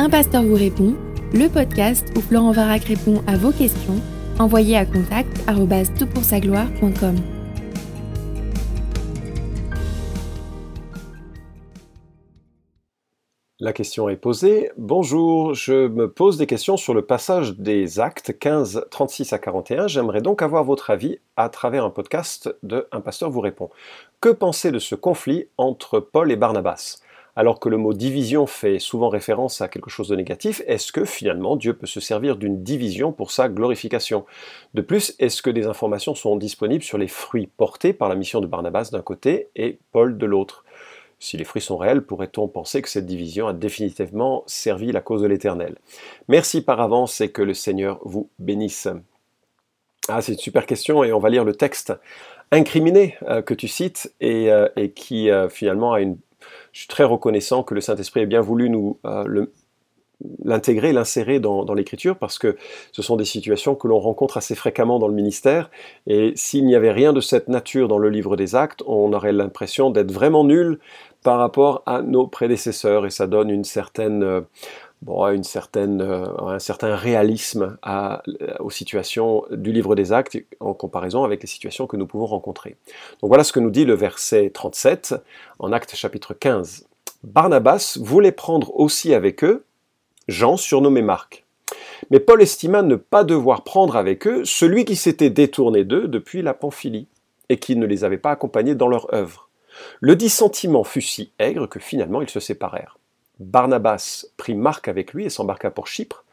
Un pasteur vous répond, le podcast où Florent Varac répond à vos questions, envoyez à contact gloire.com La question est posée. Bonjour, je me pose des questions sur le passage des actes 15, 36 à 41. J'aimerais donc avoir votre avis à travers un podcast de Un pasteur vous répond. Que pensez de ce conflit entre Paul et Barnabas? Alors que le mot division fait souvent référence à quelque chose de négatif, est-ce que finalement Dieu peut se servir d'une division pour sa glorification? De plus, est-ce que des informations sont disponibles sur les fruits portés par la mission de Barnabas d'un côté et Paul de l'autre? Si les fruits sont réels, pourrait-on penser que cette division a définitivement servi la cause de l'Éternel? Merci par avance et que le Seigneur vous bénisse. Ah, c'est une super question et on va lire le texte incriminé euh, que tu cites et, euh, qui euh, finalement a une je suis très reconnaissant que le Saint-Esprit ait bien voulu nous euh, l'intégrer, l'insérer dans, l'écriture, parce que ce sont des situations que l'on rencontre assez fréquemment dans le ministère, et s'il n'y avait rien de cette nature dans le livre des actes, on aurait l'impression d'être vraiment nul par rapport à nos prédécesseurs, et ça donne une certaine... Bon, une certaine, euh, un certain réalisme euh, aux situations du livre des actes en comparaison avec les situations que nous pouvons rencontrer. Donc voilà ce que nous dit le verset 37 en acte chapitre 15. Barnabas voulait prendre aussi avec eux Jean surnommé Marc. Mais Paul estima ne pas devoir prendre avec eux celui qui s'était détourné d'eux depuis la Pamphylie et qui ne les avait pas accompagnés dans leur œuvre. Le dissentiment fut si aigre que finalement ils se séparèrent. Barnabas prit Marc avec lui et s'embarqua pour Chypre.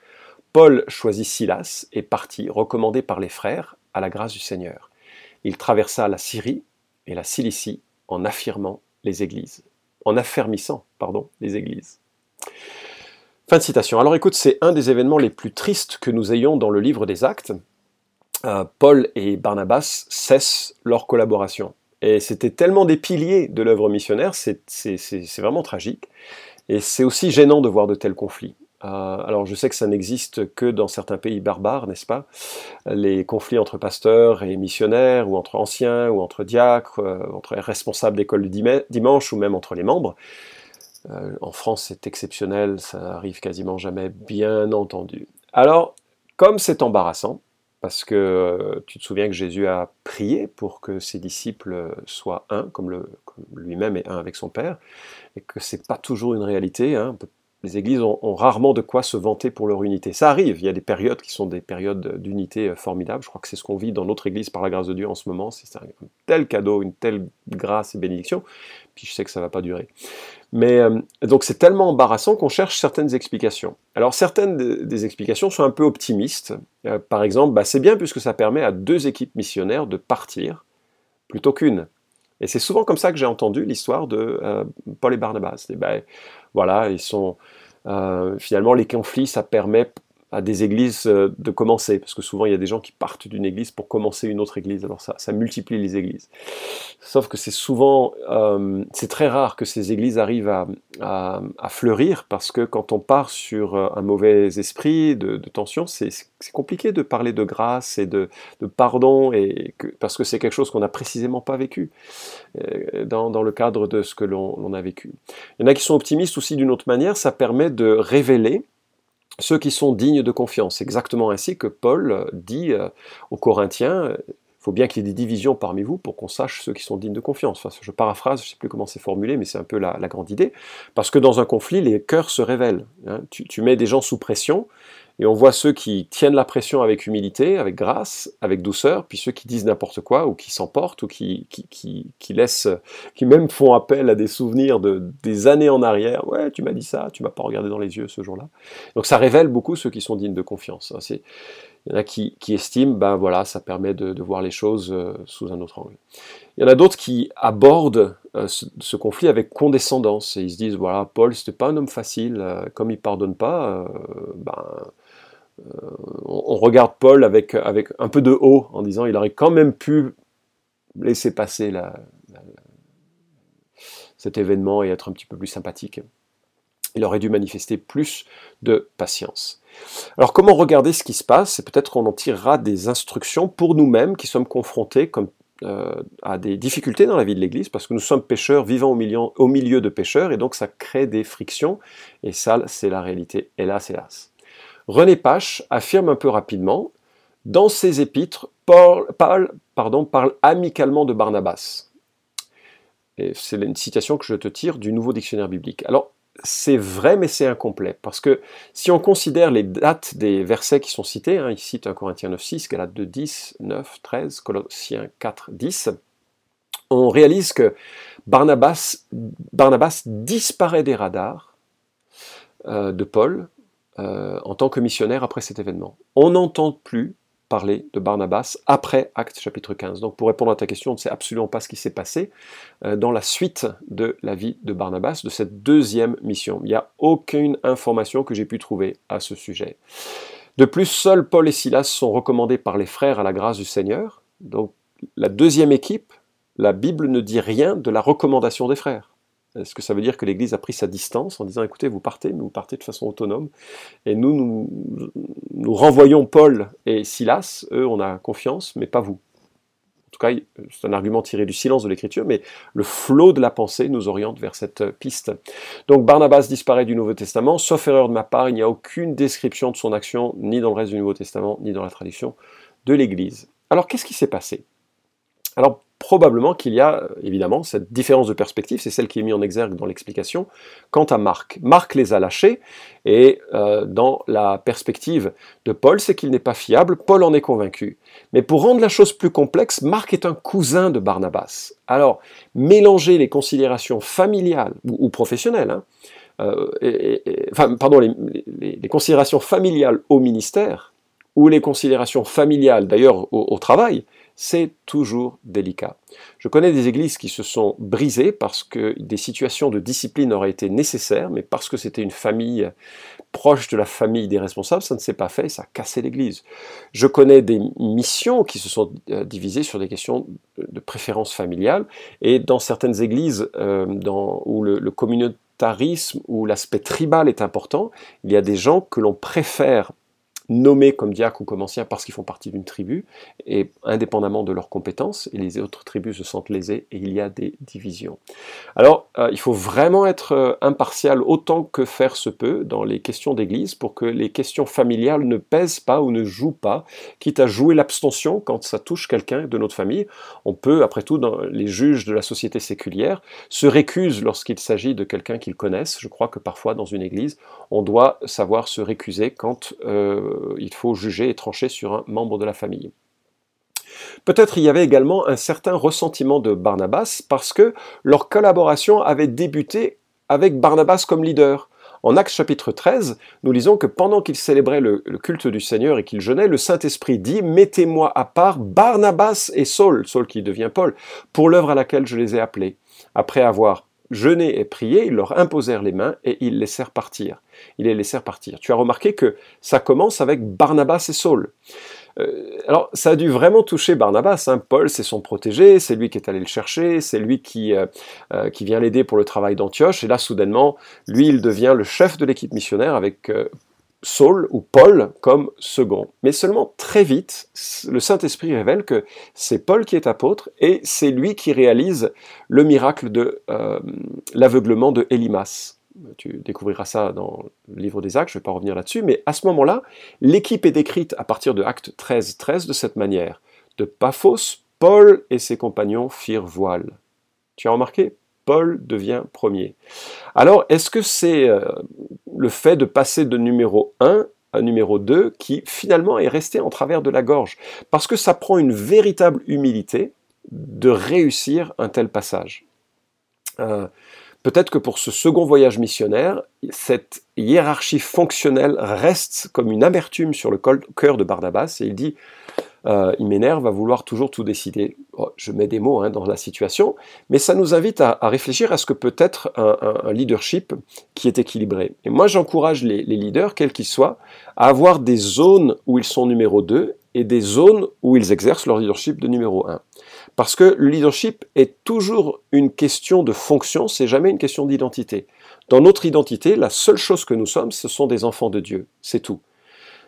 Paul choisit Silas et partit, recommandé par les frères, à la grâce du Seigneur. Il traversa la Syrie et la Cilicie en affirmant les églises, en affermissant, pardon, les églises. Fin de citation. Alors écoute, c'est un des événements les plus tristes que nous ayons dans le livre des Actes. Euh, Paul et Barnabas cessent leur collaboration. Et c'était tellement des piliers de l'œuvre missionnaire, c'est vraiment tragique. Et c'est aussi gênant de voir de tels conflits. Euh, alors je sais que ça n'existe que dans certains pays barbares, n'est-ce pas? Les conflits entre pasteurs et missionnaires, ou entre anciens, ou entre diacres, euh, entre responsables d'école du dimanche, ou même entre les membres. Euh, en France, c'est exceptionnel, ça arrive quasiment jamais, bien entendu. Alors, comme c'est embarrassant, parce que tu te souviens que Jésus a prié pour que ses disciples soient un, comme, lui-même est un avec son Père, et que c'est pas toujours une réalité. Hein. Les églises ont, rarement de quoi se vanter pour leur unité. Ça arrive, il y a des périodes qui sont des périodes d'unité euh, formidables. Je crois que c'est ce qu'on vit dans notre église par la grâce de Dieu en ce moment. C'est un tel cadeau, une telle grâce et bénédiction. Puis je sais que ça va pas durer. Mais euh, donc c'est tellement embarrassant qu'on cherche certaines explications. Alors certaines des explications sont un peu optimistes. Euh, par exemple, bah, c'est bien puisque ça permet à deux équipes missionnaires de partir plutôt qu'une. Et c'est souvent comme ça que j'ai entendu l'histoire de euh, Paul et Barnabas. Ben, voilà, ils sont finalement les conflits, ça permet à des églises euh, de commencer, parce que souvent il y a des gens qui partent d'une église pour commencer une autre église, alors ça, ça multiplie les églises. Sauf que c'est souvent, euh, c'est très rare que ces églises arrivent à, à, fleurir, parce que quand on part sur euh, un mauvais esprit de, tension, c'est compliqué de parler de grâce et de, de pardon, et parce que c'est quelque chose qu'on n'a précisément pas vécu dans, dans, le cadre de ce que l'on a vécu. Il y en a qui sont optimistes aussi d'une autre manière, ça permet de révéler ceux qui sont dignes de confiance. Exactement ainsi que Paul dit euh, aux Corinthiens, il faut bien qu'il y ait des divisions parmi vous pour qu'on sache ceux qui sont dignes de confiance. Enfin, je paraphrase, je ne sais plus comment c'est formulé, mais c'est un peu la, grande idée. Parce que dans un conflit, les cœurs se révèlent. Hein. Tu, mets des gens sous pression, et on voit ceux qui tiennent la pression avec humilité, avec grâce, avec douceur, puis ceux qui disent n'importe quoi, ou qui s'emportent, ou qui, qui, qui, laissent, qui même font appel à des souvenirs de, des années en arrière. Ouais, tu m'as dit ça, tu m'as pas regardé dans les yeux ce jour-là. Donc ça révèle beaucoup ceux qui sont dignes de confiance. Hein. Il y en a qui, qui, estiment, ben voilà, ça permet de, voir les choses euh, sous un autre angle. Il y en a d'autres qui abordent euh, ce, conflit avec condescendance et ils se disent, voilà, Paul, c'était pas un homme facile, euh, comme il pardonne pas, ben, on, regarde Paul avec, avec un peu de haut en disant, il aurait quand même pu laisser passer cet événement et être un petit peu plus sympathique. Il aurait dû manifester plus de patience. Alors comment regarder ce qui se passe? Et peut-être qu'on en tirera des instructions pour nous-mêmes qui sommes confrontés, comme a des difficultés dans la vie de l'Église parce que nous sommes pécheurs vivant au milieu, au milieu de pécheurs et donc ça crée des frictions et ça c'est la réalité, hélas, hélas. René Pache affirme un peu rapidement, dans ses épîtres, Paul, parle amicalement de Barnabas. C'est une citation que je te tire du Nouveau Dictionnaire biblique. Alors, c'est vrai, mais c'est incomplet. Parce que si on considère les dates des versets qui sont cités, hein, il cite 1 Corinthiens 9, 6, Galates 2, 10, 9, 13, Colossiens 4, 10, on réalise que Barnabas, Barnabas disparaît des radars euh, de Paul euh, en tant que missionnaire après cet événement. On n'entend plus parler de Barnabas après Acte chapitre 15. Donc pour répondre à ta question, on ne sait absolument pas ce qui s'est passé euh, dans la suite de la vie de Barnabas, de cette deuxième mission. Il n'y a aucune information que j'ai pu trouver à ce sujet. De plus, seuls Paul et Silas sont recommandés par les frères à la grâce du Seigneur. Donc la deuxième équipe, la Bible ne dit rien de la recommandation des frères. Est-ce que ça veut dire que l'Église a pris sa distance en disant écoutez, vous partez, mais vous partez de façon autonome Et nous, nous, nous renvoyons Paul et Silas, eux, on a confiance, mais pas vous. En tout cas, c'est un argument tiré du silence de l'Écriture, mais le flot de la pensée nous oriente vers cette piste. Donc Barnabas disparaît du Nouveau Testament, sauf erreur de ma part, il n'y a aucune description de son action, ni dans le reste du Nouveau Testament, ni dans la tradition de l'Église. Alors qu'est-ce qui s'est passé? Alors probablement qu'il y a évidemment cette différence de perspective, c'est celle qui est mise en exergue dans l'explication, quant à Marc. Marc les a lâchés, et euh, dans la perspective de Paul, c'est qu'il n'est pas fiable, Paul en est convaincu. Mais pour rendre la chose plus complexe, Marc est un cousin de Barnabas. Alors, mélanger les considérations familiales ou, professionnelles, hein, euh, enfin, pardon, les, considérations familiales au ministère, ou les considérations familiales d'ailleurs au travail, c'est toujours délicat. Je connais des églises qui se sont brisées parce que des situations de discipline auraient été nécessaires, mais parce que c'était une famille proche de la famille des responsables, ça ne s'est pas fait ça a cassé l'église. Je connais des missions qui se sont euh, divisées sur des questions de préférence familiale, et dans certaines églises euh, où le, le communautarisme ou l'aspect tribal est important, il y a des gens que l'on préfère nommés comme diacres ou comme anciens parce qu'ils font partie d'une tribu, et indépendamment de leurs compétences, et les autres tribus se sentent lésées, et il y a des divisions. Alors, euh, il faut vraiment être euh, impartial autant que faire se peut dans les questions d'église pour que les questions familiales ne pèsent pas ou ne jouent pas, quitte à jouer l'abstention quand ça touche quelqu'un de notre famille. On peut, après tout, dans les juges de la société séculière, se récusent lorsqu'il s'agit de quelqu'un qu'ils connaissent. Je crois que parfois, dans une église, on doit savoir se récuser quand euh, il faut juger et trancher sur un membre de la famille. Peut-être il y avait également un certain ressentiment de Barnabas parce que leur collaboration avait débuté avec Barnabas comme leader. En Actes chapitre 13, nous lisons que pendant qu'ils célébraient le, culte du Seigneur et qu'ils jeûnaient, le Saint-Esprit dit Mettez-moi à part Barnabas et Saul, Saul qui devient Paul, pour l'œuvre à laquelle je les ai appelés. Après avoir jeûné et prié, ils leur imposèrent les mains et ils laissèrent partir. Ils les laissèrent partir. Tu as remarqué que ça commence avec Barnabas et Saul. Euh, alors, ça a dû vraiment toucher Barnabas. Hein. Paul, c'est son protégé, c'est lui qui est allé le chercher, c'est lui qui, euh, euh, qui vient l'aider pour le travail d'Antioche. Et là, soudainement, lui, il devient le chef de l'équipe missionnaire avec Saul ou Paul comme second. Mais seulement très vite, le Saint-Esprit révèle que c'est Paul qui est apôtre et c'est lui qui réalise le miracle de euh, l'aveuglement de Élimas. Tu découvriras ça dans le livre des Actes, je ne vais pas revenir là-dessus, mais à ce moment-là, l'équipe est décrite à partir de Acte 13, 13 de cette manière. De Paphos, Paul et ses compagnons firent voile. Tu as remarqué? Paul devient premier. Alors, est-ce que c'est euh, le fait de passer de numéro 1 à numéro 2 qui finalement est resté en travers de la gorge? Parce que ça prend une véritable humilité de réussir un tel passage. Euh, peut-être que pour ce second voyage missionnaire, cette hiérarchie fonctionnelle reste comme une amertume sur le cœur de Barnabas et il dit euh, il m'énerve à vouloir toujours tout décider. Oh, je mets des mots hein, dans la situation, mais ça nous invite à, réfléchir à ce que peut être un, leadership qui est équilibré. Et moi, j'encourage les, leaders, quels qu'ils soient, à avoir des zones où ils sont numéro 2 et des zones où ils exercent leur leadership de numéro 1. Parce que le leadership est toujours une question de fonction, c'est jamais une question d'identité. Dans notre identité, la seule chose que nous sommes, ce sont des enfants de Dieu, c'est tout.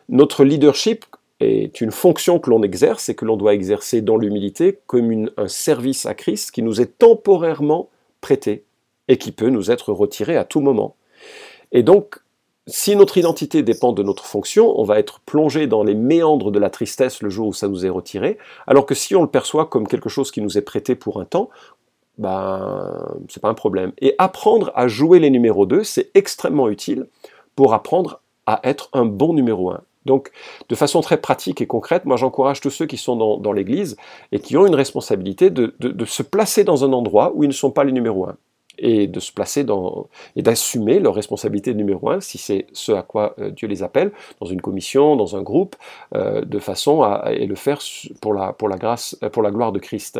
Notre leadership est une fonction que l'on exerce et que l'on doit exercer dans l'humilité comme un service à Christ qui nous est temporairement prêté et qui peut nous être retiré à tout moment. Et donc, si notre identité dépend de notre fonction, on va être plongé dans les méandres de la tristesse le jour où ça nous est retiré, alors que si on le perçoit comme quelque chose qui nous est prêté pour un temps, ben, c'est pas un problème. Et apprendre à jouer les numéros 2, c'est extrêmement utile pour apprendre à être un bon numéro 1. Donc, de façon très pratique et concrète, moi j'encourage tous ceux qui sont dans, l'Église et qui ont une responsabilité de, se placer dans un endroit où ils ne sont pas les numéros 1 et de se placer dans et d'assumer leur responsabilité numéro un, si c'est ce à quoi euh, Dieu les appelle, dans une commission, dans un groupe, euh, de façon à et le faire pour la grâce, euh, pour la gloire de Christ.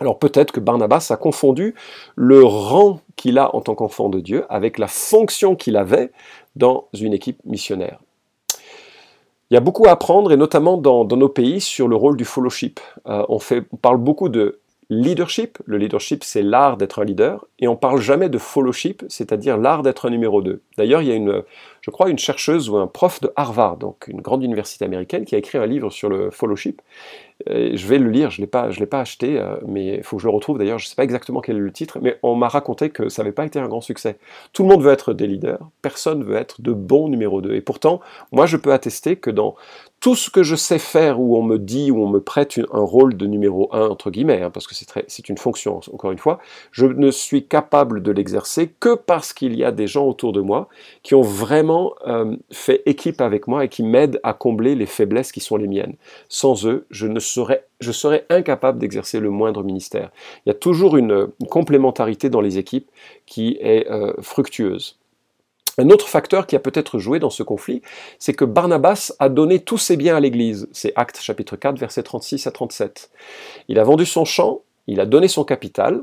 Alors peut-être que Barnabas a confondu le rang qu'il a en tant qu'enfant de Dieu avec la fonction qu'il avait dans une équipe missionnaire. Il y a beaucoup à apprendre, et notamment dans, nos pays, sur le rôle du fellowship. on, fait, on parle beaucoup de leadership. Le leadership, c'est l'art d'être un leader. Et on parle jamais de followship, c'est-à-dire l'art d'être un numéro 2. D'ailleurs, il y a une, je crois, une chercheuse ou un prof de Harvard, donc une grande université américaine, qui a écrit un livre sur le fellowship je vais le lire, je ne l'ai pas acheté, euh, mais il faut que je le retrouve d'ailleurs, je ne sais pas exactement quel est le titre, mais on m'a raconté que ça n'avait pas été un grand succès. Tout le monde veut être des leaders, personne veut être de bons numéro 2. Et pourtant, moi je peux attester que dans tout ce que je sais faire où on me dit, où on me prête un rôle de numéro 1, entre guillemets, hein, parce que c'est une fonction, encore une fois, je ne suis capable de l'exercer que parce qu'il y a des gens autour de moi qui ont vraiment euh, fait équipe avec moi et qui m'aident à combler les faiblesses qui sont les miennes. Sans eux, je ne je serais incapable d'exercer le moindre ministère. Il y a toujours une, complémentarité dans les équipes qui est euh, fructueuse. Un autre facteur qui a peut-être joué dans ce conflit, c'est que Barnabas a donné tous ses biens à l'Église. C'est Actes chapitre 4, versets 36 à 37. Il a vendu son champ, il a donné son capital,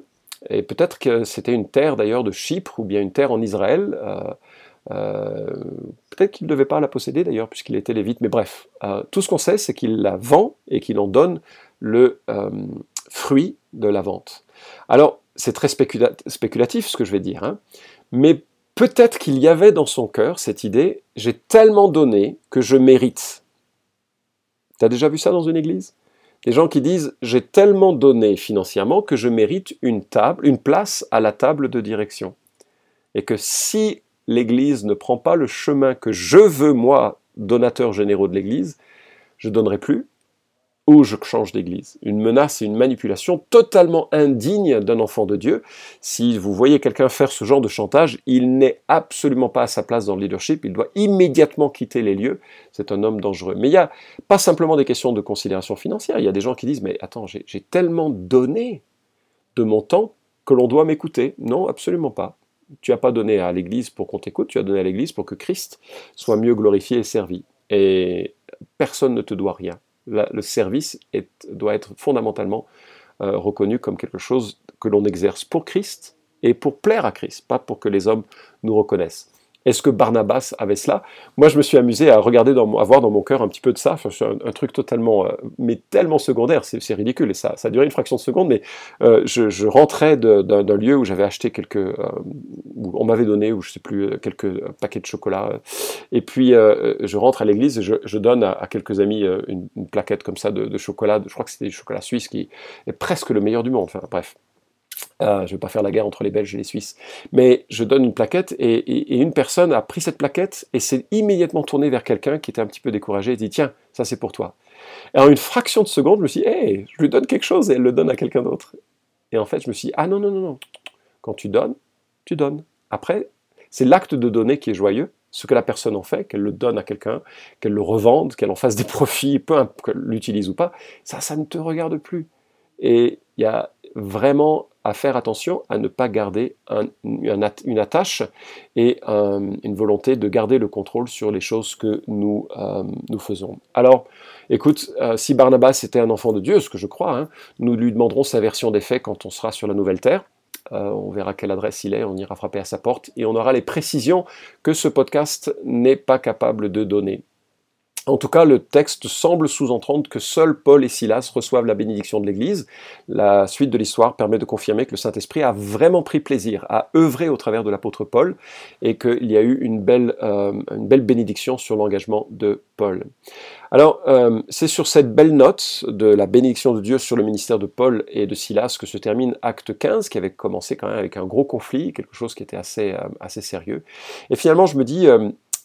et peut-être que c'était une terre d'ailleurs de Chypre ou bien une terre en Israël. Euh, peut-être qu'il ne devait pas la posséder d'ailleurs, puisqu'il était lévite, mais bref, euh, tout ce qu'on sait, c'est qu'il la vend et qu'il en donne le euh, fruit de la vente. Alors, c'est très spéculatif ce que je vais dire, hein, mais peut-être qu'il y avait dans son cœur cette idée j'ai tellement donné que je mérite. Tu as déjà vu ça dans une église? Des gens qui disent j'ai tellement donné financièrement que je mérite une table, une place à la table de direction. Et que si l'Église ne prend pas le chemin que je veux, moi, donateur généraux de l'Église, je donnerai plus, ou je change d'église. Une menace et une manipulation totalement indigne d'un enfant de Dieu. Si vous voyez quelqu'un faire ce genre de chantage, il n'est absolument pas à sa place dans le leadership, il doit immédiatement quitter les lieux. C'est un homme dangereux. Mais il n'y a pas simplement des questions de considération financière, il y a des gens qui disent, mais attends, j'ai tellement donné de mon temps que l'on doit m'écouter. Non, absolument pas tu n'as pas donné à l'Église pour qu'on t'écoute, tu as donné à l'Église pour que Christ soit mieux glorifié et servi. Et personne ne te doit rien. le service doit être fondamentalement euh, reconnu comme quelque chose que l'on exerce pour Christ et pour plaire à Christ, pas pour que les hommes nous reconnaissent. Est-ce que Barnabas avait cela? Moi, je me suis amusé à regarder, dans, à voir dans mon cœur un petit peu de ça. Enfin, un, un, truc totalement, euh, mais tellement secondaire, c'est ridicule. Et ça, ça a duré une fraction de seconde, mais euh, je, rentrais d'un lieu où j'avais acheté quelques, euh, où on m'avait donné, ou je sais plus, quelques paquets de chocolat. Et puis, je rentre à l'église et je, donne à, quelques amis une, plaquette comme ça de, de chocolat. Je crois que c'était du chocolat suisse qui est presque le meilleur du monde. Enfin, bref. Euh, je ne vais pas faire la guerre entre les Belges et les Suisses. Mais je donne une plaquette et, une personne a pris cette plaquette et s'est immédiatement tournée vers quelqu'un qui était un petit peu découragé et dit Tiens, ça c'est pour toi. Et en une fraction de seconde, je me suis dit Hey, je lui donne quelque chose et elle le donne à quelqu'un d'autre. Et en fait, je me suis dit Ah non, non, non, non. Quand tu donnes, tu donnes. Après, c'est l'acte de donner qui est joyeux. Ce que la personne en fait, qu'elle le donne à quelqu'un, qu'elle le revende, qu'elle en fasse des profits, peu importe qu'elle l'utilise ou pas, ça, ça ne te regarde plus. Et il y a vraiment à faire attention à ne pas garder une attache et une volonté de garder le contrôle sur les choses que nous, euh, faisons. Alors, écoute, euh, si Barnabas était un enfant de Dieu, ce que je crois, hein, nous lui demanderons sa version des faits quand on sera sur la nouvelle terre. Euh, on verra quelle adresse il est, on ira frapper à sa porte et on aura les précisions que ce podcast n'est pas capable de donner. En tout cas, le texte semble sous-entendre que seuls Paul et Silas reçoivent la bénédiction de l'Église. La suite de l'histoire permet de confirmer que le Saint-Esprit a vraiment pris plaisir à œuvrer au travers de l'apôtre Paul et qu'il y a eu une belle, euh, bénédiction sur l'engagement de Paul. Alors, euh, c'est sur cette belle note de la bénédiction de Dieu sur le ministère de Paul et de Silas que se termine Acte 15, qui avait commencé quand même avec un gros conflit, quelque chose qui était assez, euh, assez sérieux. Et finalement, je me dis,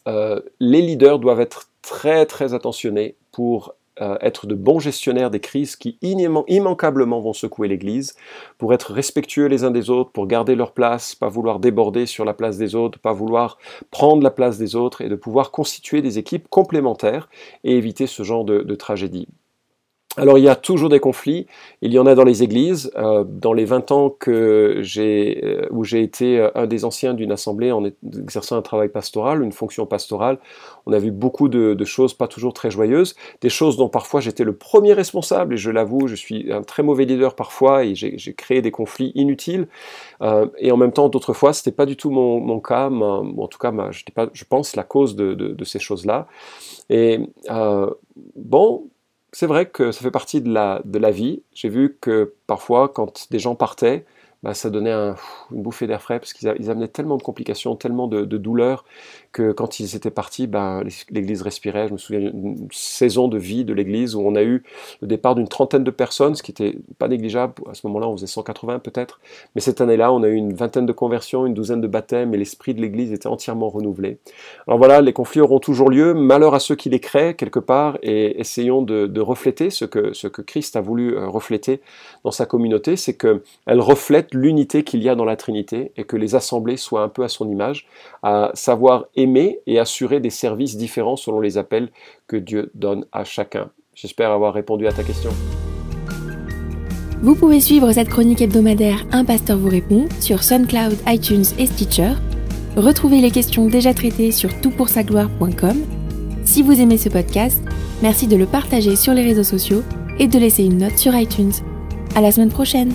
euh, les leaders doivent être très très attentionnés pour euh, être de bons gestionnaires des crises qui immanquablement vont secouer l'Église, pour être respectueux les uns des autres, pour garder leur place, pas vouloir déborder sur la place des autres, pas vouloir prendre la place des autres, et de pouvoir constituer des équipes complémentaires et éviter ce genre de, de tragédie. Alors il y a toujours des conflits, il y en a dans les églises. Euh, dans les 20 ans que j'ai, euh, où j'ai été euh, un des anciens d'une assemblée en exerçant un travail pastoral, une fonction pastorale, on a vu beaucoup de, choses pas toujours très joyeuses, des choses dont parfois j'étais le premier responsable, et je l'avoue, je suis un très mauvais leader parfois, et j'ai créé des conflits inutiles. et en même temps, d'autres fois, c'était pas du tout mon, cas, en tout cas, je pas, je pense, la cause de, de ces choses-là. Et bon, c'est vrai que ça fait partie de la, de la vie. J'ai vu que parfois, quand des gens partaient, bah, ça donnait un, une bouffée d'air frais parce qu'ils amenaient tellement de complications, tellement de, de douleurs que quand ils étaient partis, ben, l'Église respirait. Je me souviens d'une saison de vie de l'Église où on a eu le départ d'une trentaine de personnes, ce qui était pas négligeable. À ce moment-là, on faisait 180 peut-être. Mais cette année-là, on a eu une vingtaine de conversions, une douzaine de baptêmes, et l'esprit de l'Église était entièrement renouvelé. Alors voilà, les conflits auront toujours lieu. Malheur à ceux qui les créent quelque part, et essayons de, de refléter ce que, ce que Christ a voulu euh, refléter dans sa communauté, c'est qu'elle reflète l'unité qu'il y a dans la Trinité et que les assemblées soient un peu à son image, à savoir aimer et assurer des services différents selon les appels que Dieu donne à chacun. J'espère avoir répondu à ta question. Vous pouvez suivre cette chronique hebdomadaire Un pasteur vous répond sur SoundCloud, iTunes et Stitcher. Retrouvez les questions déjà traitées sur toutpoursagloire.com. Si vous aimez ce podcast, merci de le partager sur les réseaux sociaux et de laisser une note sur iTunes. À la semaine prochaine!